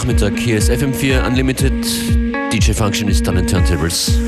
Nachmittag. Hier ist FM4 Unlimited. DJ Function ist an den Turntables.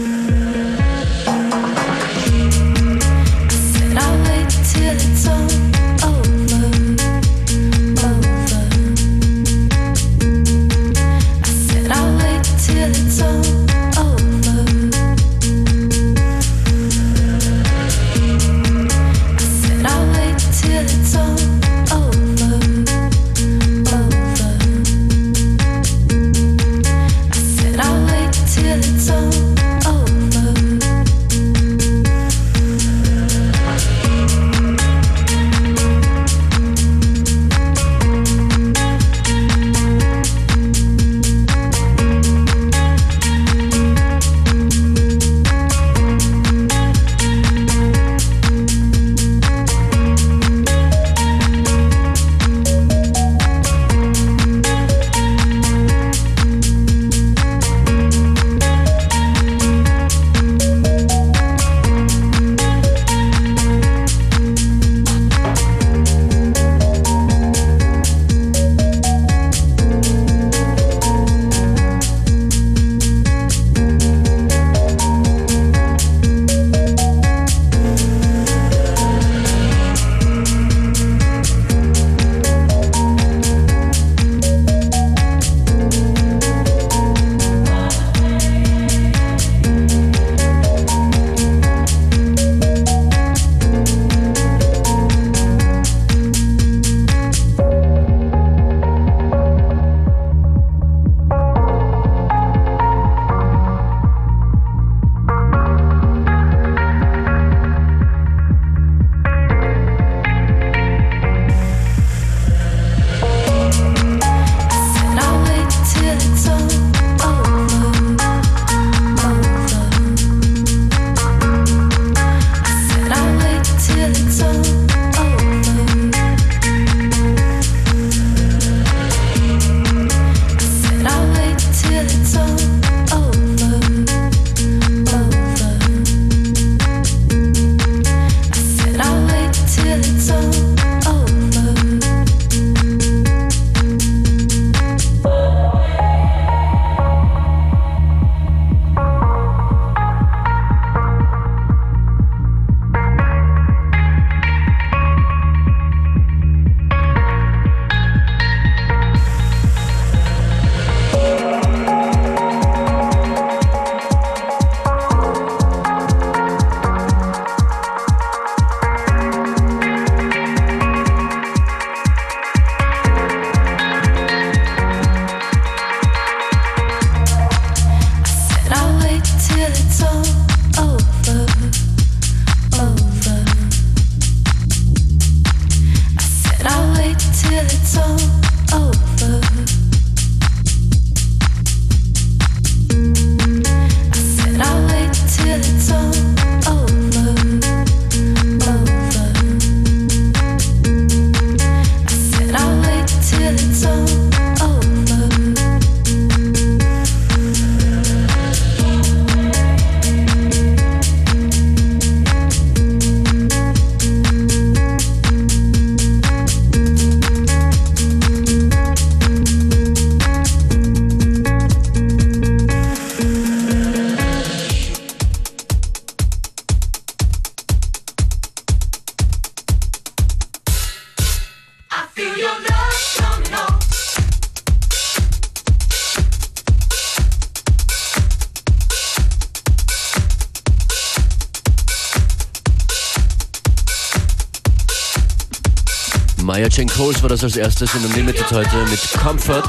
Coles war das als erstes in Unlimited heute mit Comfort.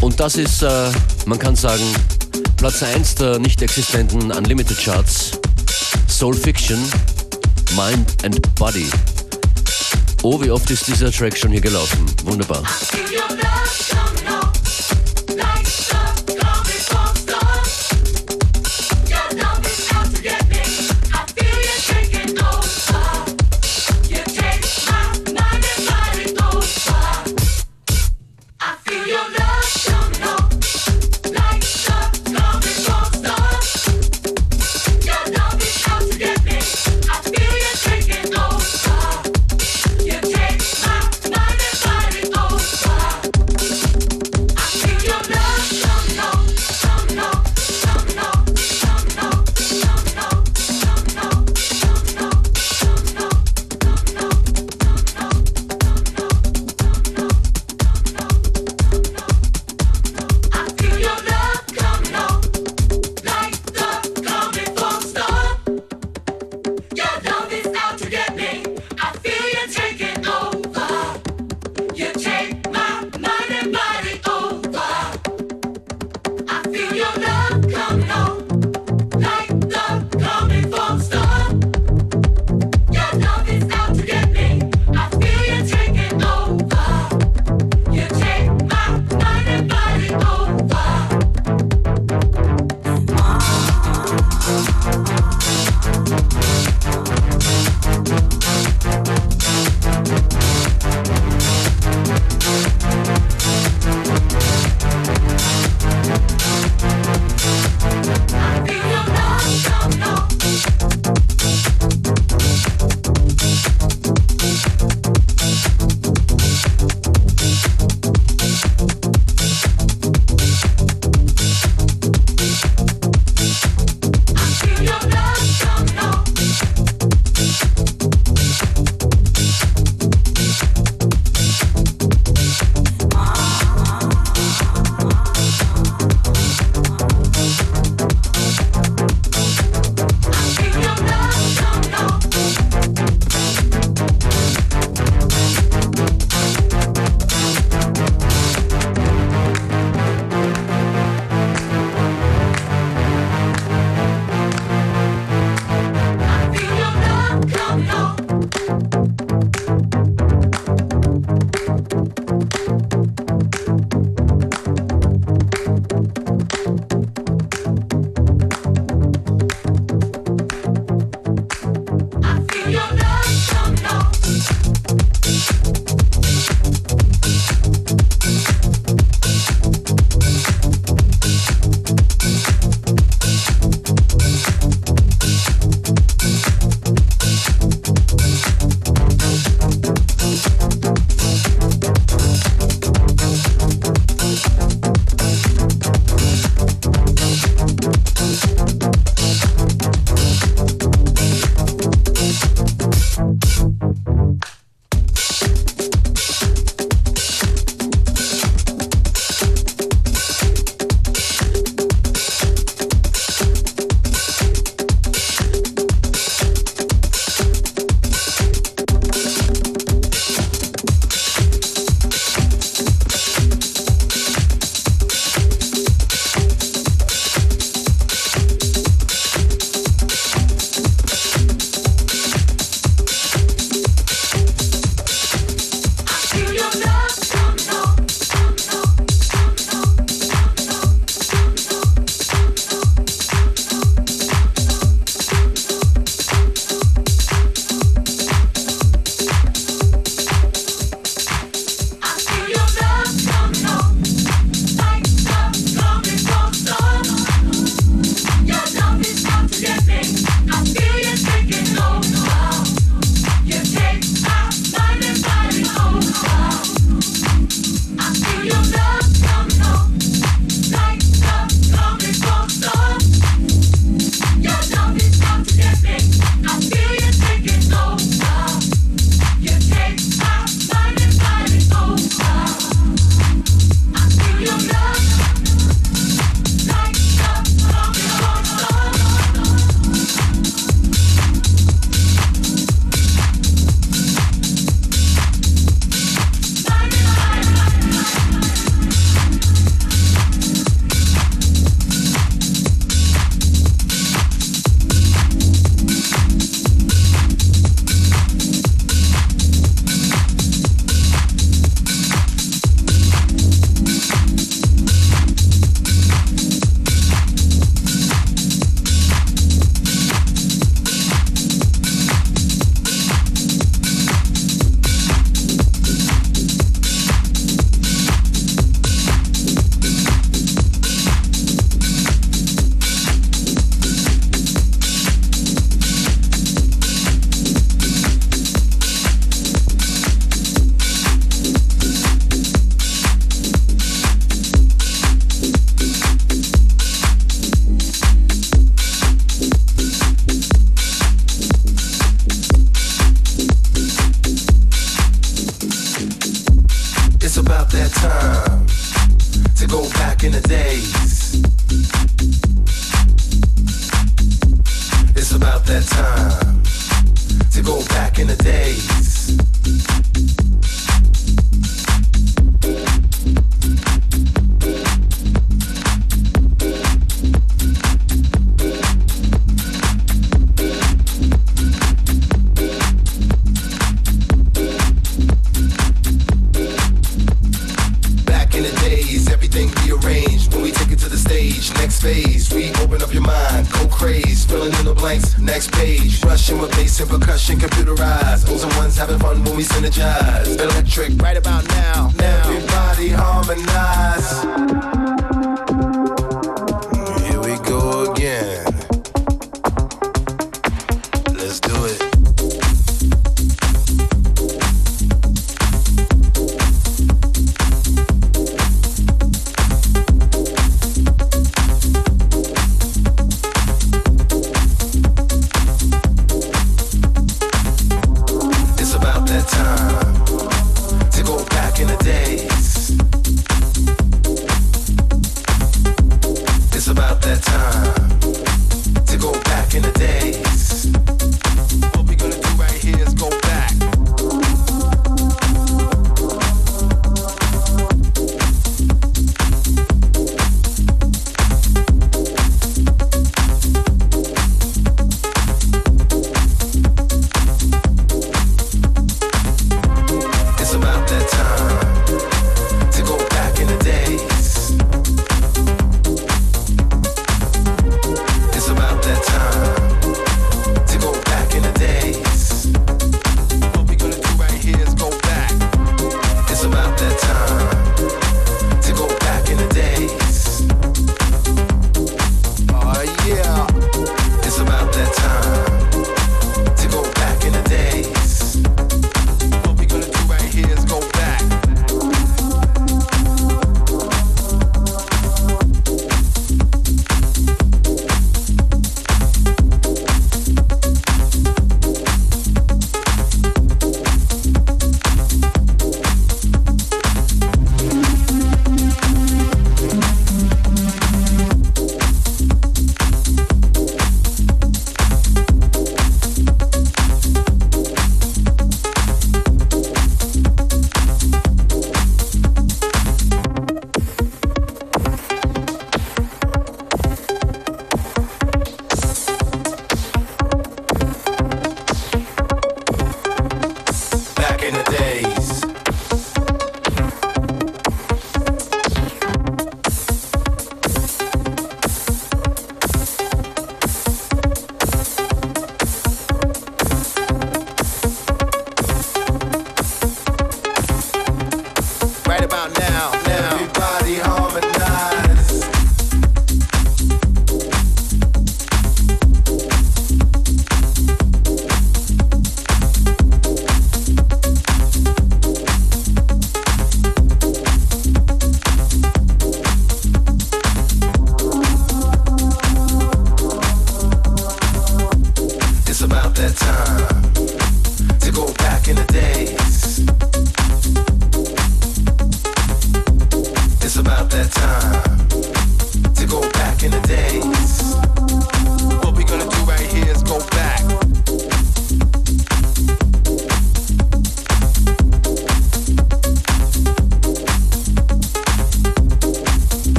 Und das ist, äh, man kann sagen, Platz 1 der nicht existenten Unlimited Charts. Soul Fiction, Mind and Body. Oh, wie oft ist dieser Track schon hier gelaufen? Wunderbar.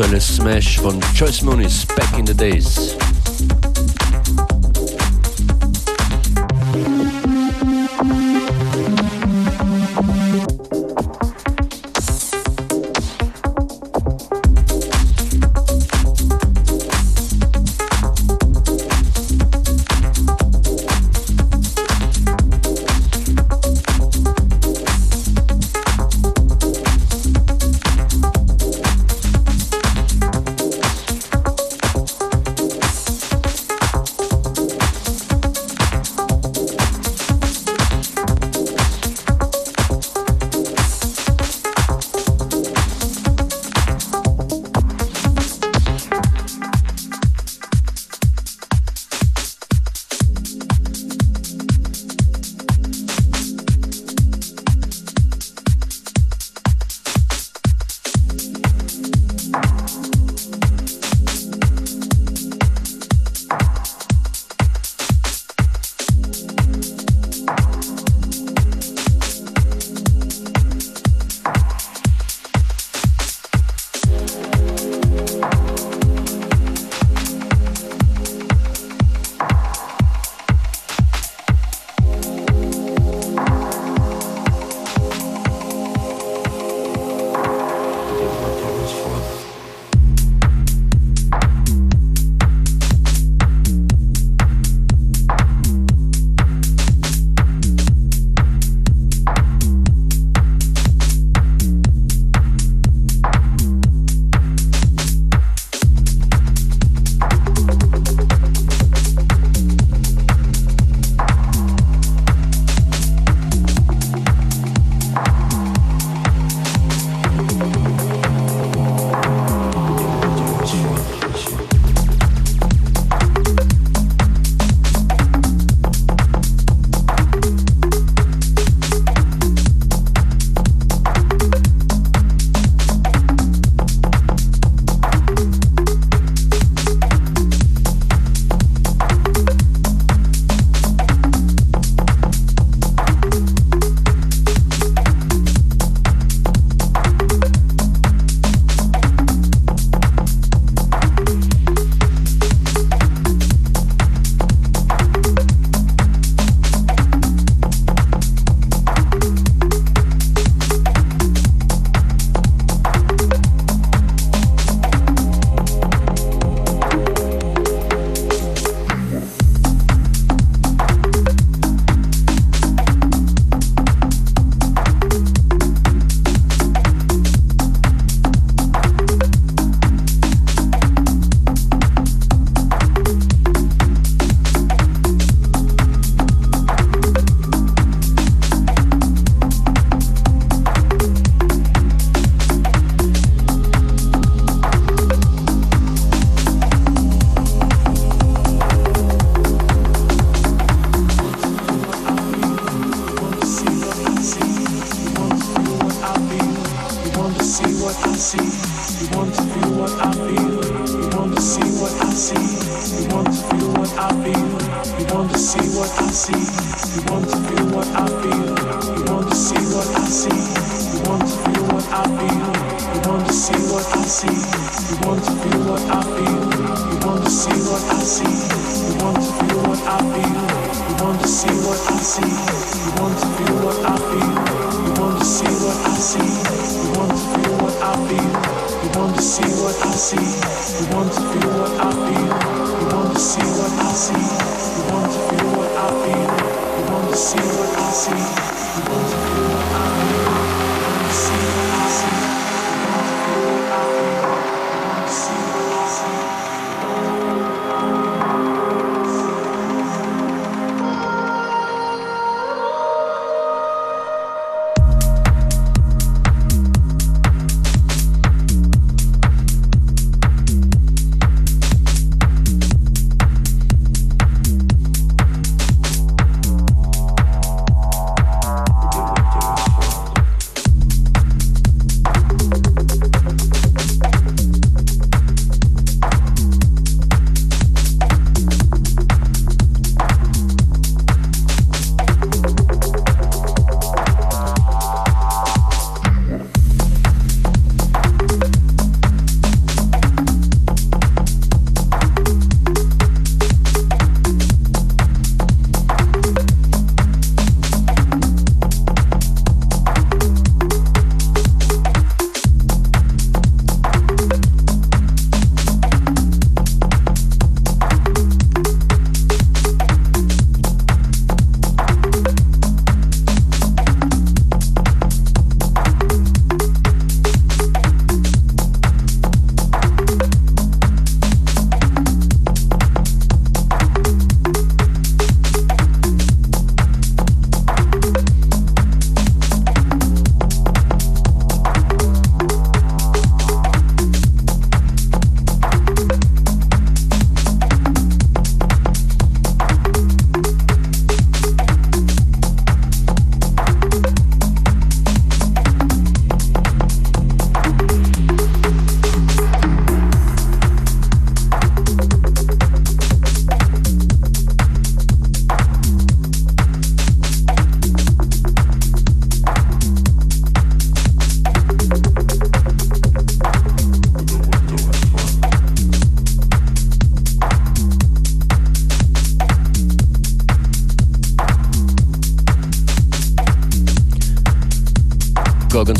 A smash von Choice Moonis Back in the Days.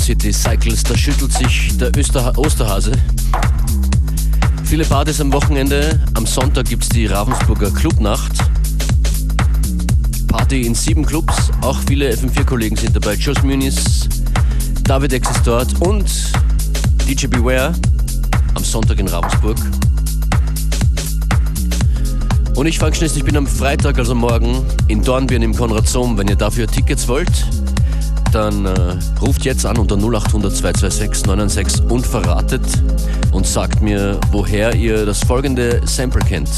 City Cycles, da schüttelt sich der Öster Osterhase. Viele Partys am Wochenende. Am Sonntag gibt es die Ravensburger Clubnacht. Party in sieben Clubs. Auch viele FM4-Kollegen sind dabei. Josh Muniz, David X ist dort und DJ Beware am Sonntag in Ravensburg. Und ich fange schnell, ich bin am Freitag, also morgen, in Dornbirn im Konrad Sohm. Wenn ihr dafür Tickets wollt, dann äh, ruft jetzt an unter 0800 226 996 und verratet und sagt mir, woher ihr das folgende Sample kennt.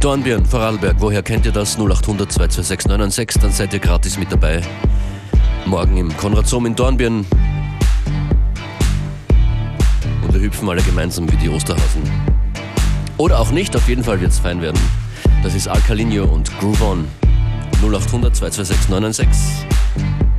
Dornbirn, Vorarlberg, woher kennt ihr das? 0800 226 996, dann seid ihr gratis mit dabei. Morgen im Konrad Sohm in Dornbirn hüpfen alle gemeinsam wie die Osterhasen. Oder auch nicht, auf jeden Fall wird es fein werden. Das ist Alcalinio und Groove On 0800 226 996.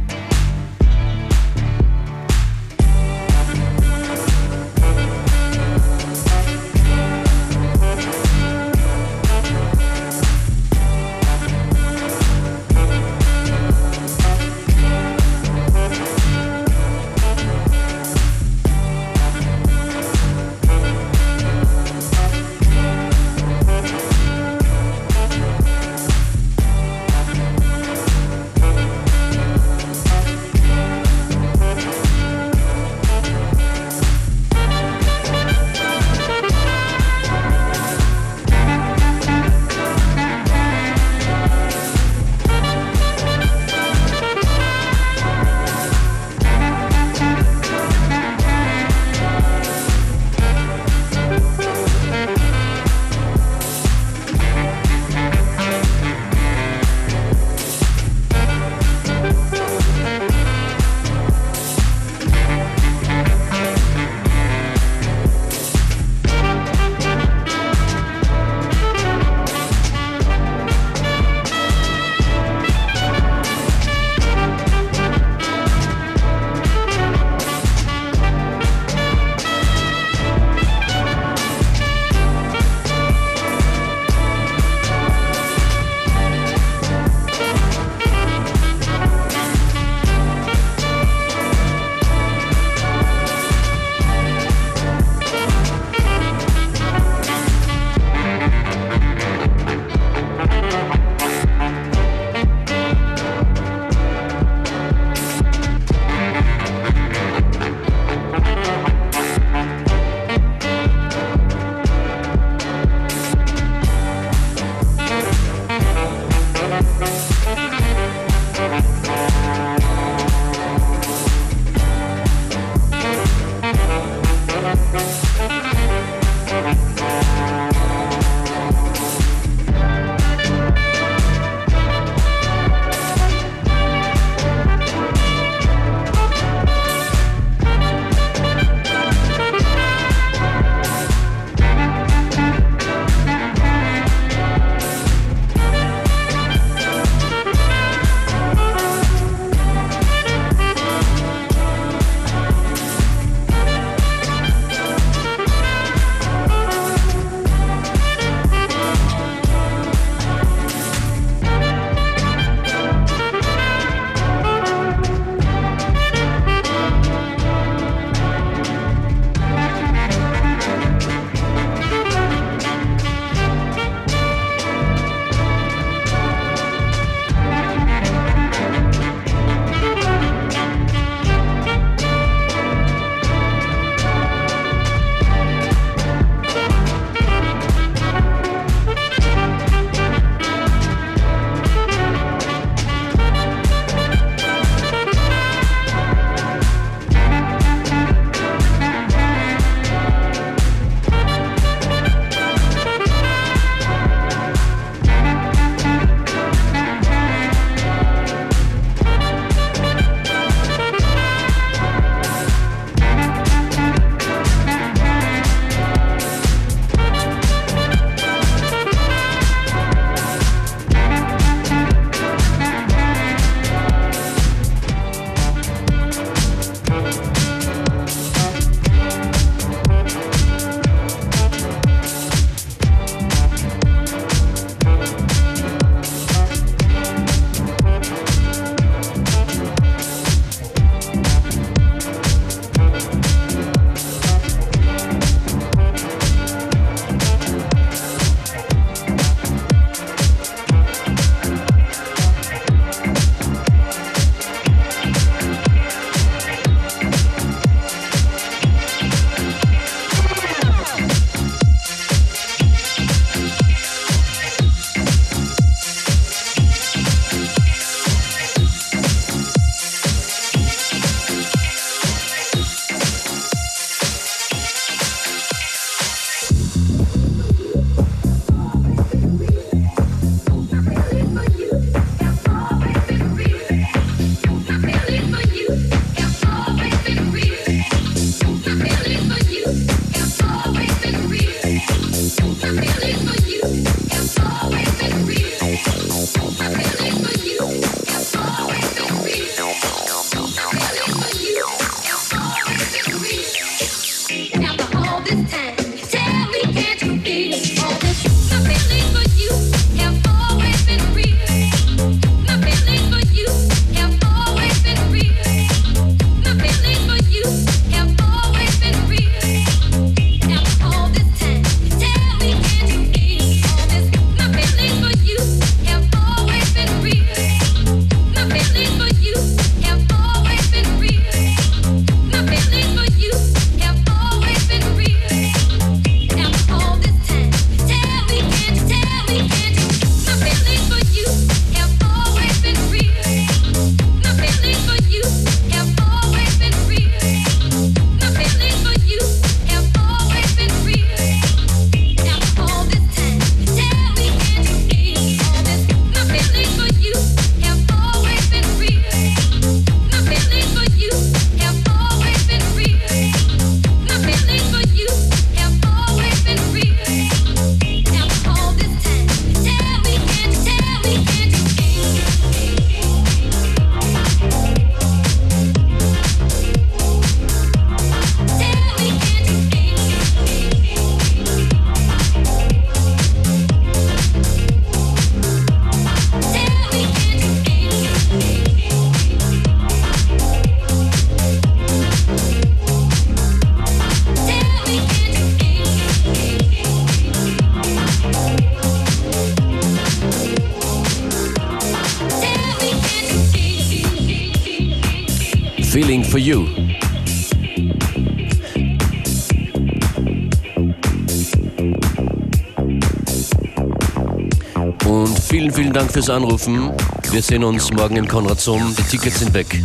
fürs Anrufen. Wir sehen uns morgen im Konrad Sohn. Die Tickets sind weg.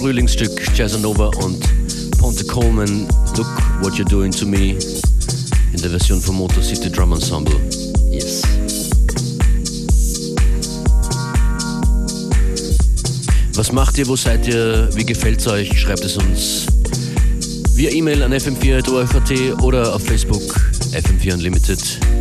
Frühlingsstück Jazzanova und Ponte Coleman Look What You're Doing to Me in der Version von Motor City Drum Ensemble. Yes. Was macht ihr? Wo seid ihr? Wie gefällt's euch? Schreibt es uns via E-Mail an fm4.orf.at oder auf Facebook FM4 Unlimited.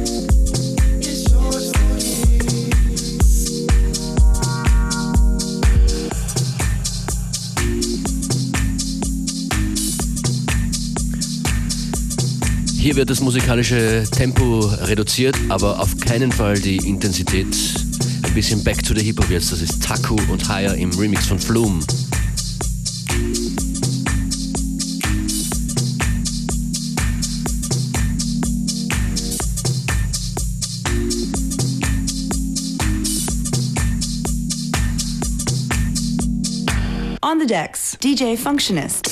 Hier wird das musikalische Tempo reduziert, aber auf keinen Fall die Intensität. Ein bisschen Back to the Hip Hop jetzt. Das ist Taku und Higher im Remix von Flume. On the decks, DJ Functionist.